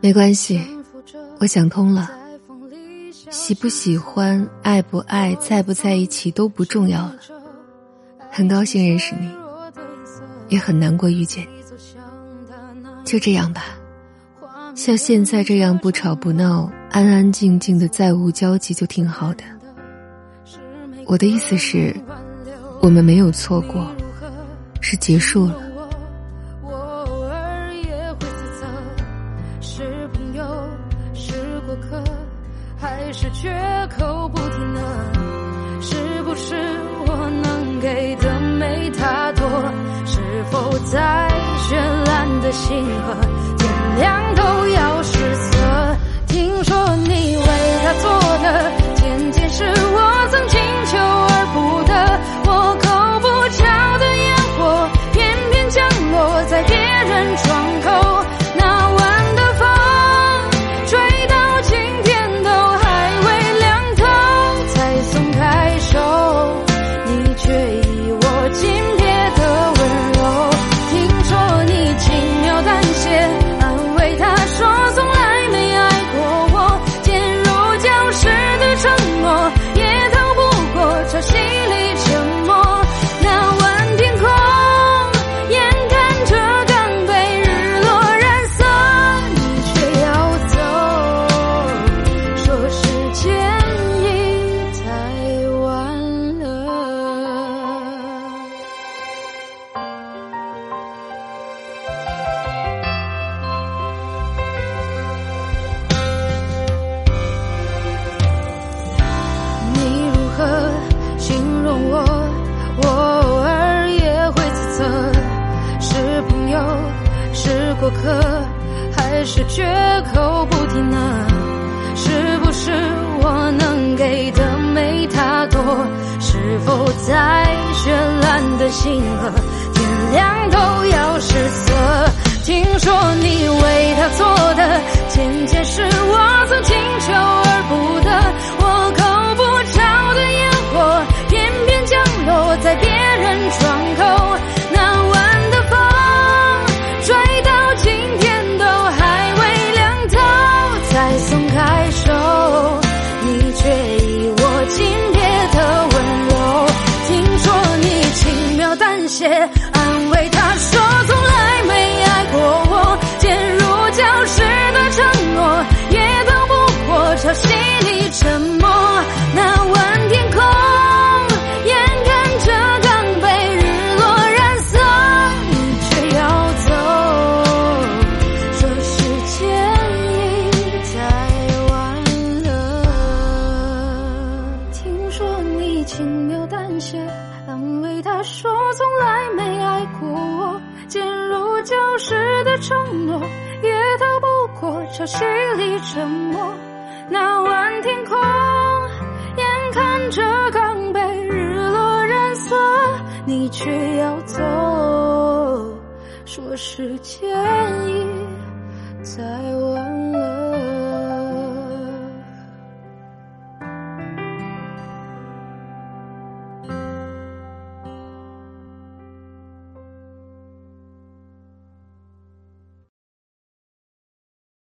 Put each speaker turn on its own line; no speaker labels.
没关系，我想通了。喜不喜欢、爱不爱、在不在一起都不重要了。很高兴认识你，也很难过遇见你。就这样吧，像现在这样不吵不闹、安安静静的，再无交集就挺好的。我的意思是，我们没有错过，是结束了。
是朋友，是过客还是绝口不提呢？是不是我能给的没他多？是否再绚烂的星河，可还是绝口不提呢？是不是我能给的没他多？是否再绚烂的星河，天亮都要失色？听说你为他做的渐渐是，安因为他说从来没爱过我，坚如礁石的承诺也逃不过潮汐里沉默。那晚天空，眼看着刚被日落染色，你却要走，说时间已太晚了。